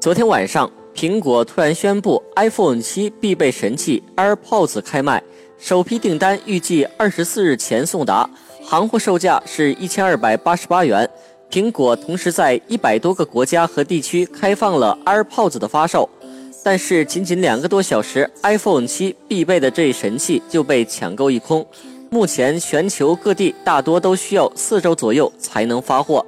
昨天晚上，苹果突然宣布 iPhone 七必备神器 AirPods 开卖，首批订单预计二十四日前送达，行货售价是一千二百八十八元。苹果同时在一百多个国家和地区开放了 AirPods 的发售，但是仅仅两个多小时，iPhone 七必备的这一神器就被抢购一空。目前全球各地大多都需要四周左右才能发货。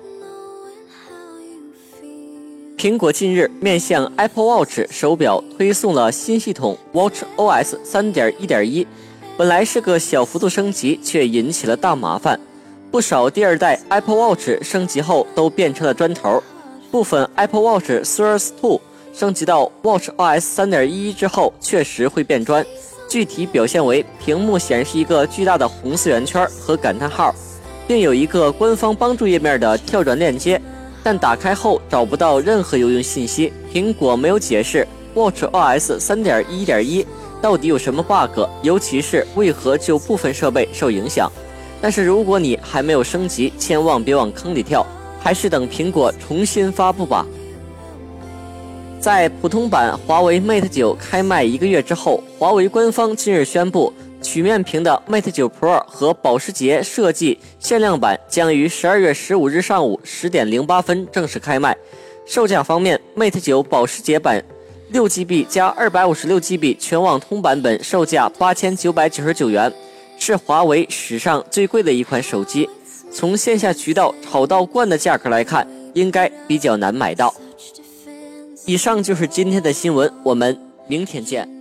苹果近日面向 Apple Watch 手表推送了新系统 Watch OS 3.1.1，本来是个小幅度升级，却引起了大麻烦。不少第二代 Apple Watch 升级后都变成了砖头，部分 Apple Watch Series 2升级到 Watch OS 3.11之后确实会变砖，具体表现为屏幕显示一个巨大的红色圆圈和感叹号，并有一个官方帮助页面的跳转链接。但打开后找不到任何有用信息，苹果没有解释 Watch OS 3.1.1到底有什么 bug，尤其是为何就部分设备受影响。但是如果你还没有升级，千万别往坑里跳，还是等苹果重新发布吧。在普通版华为 Mate 9开卖一个月之后，华为官方近日宣布。曲面屏的 Mate 9 Pro 和保时捷设计限量版将于十二月十五日上午十点零八分正式开卖。售价方面，Mate 9保时捷版六 GB 加二百五十六 GB 全网通版本售价八千九百九十九元，是华为史上最贵的一款手机。从线下渠道炒到惯的价格来看，应该比较难买到。以上就是今天的新闻，我们明天见。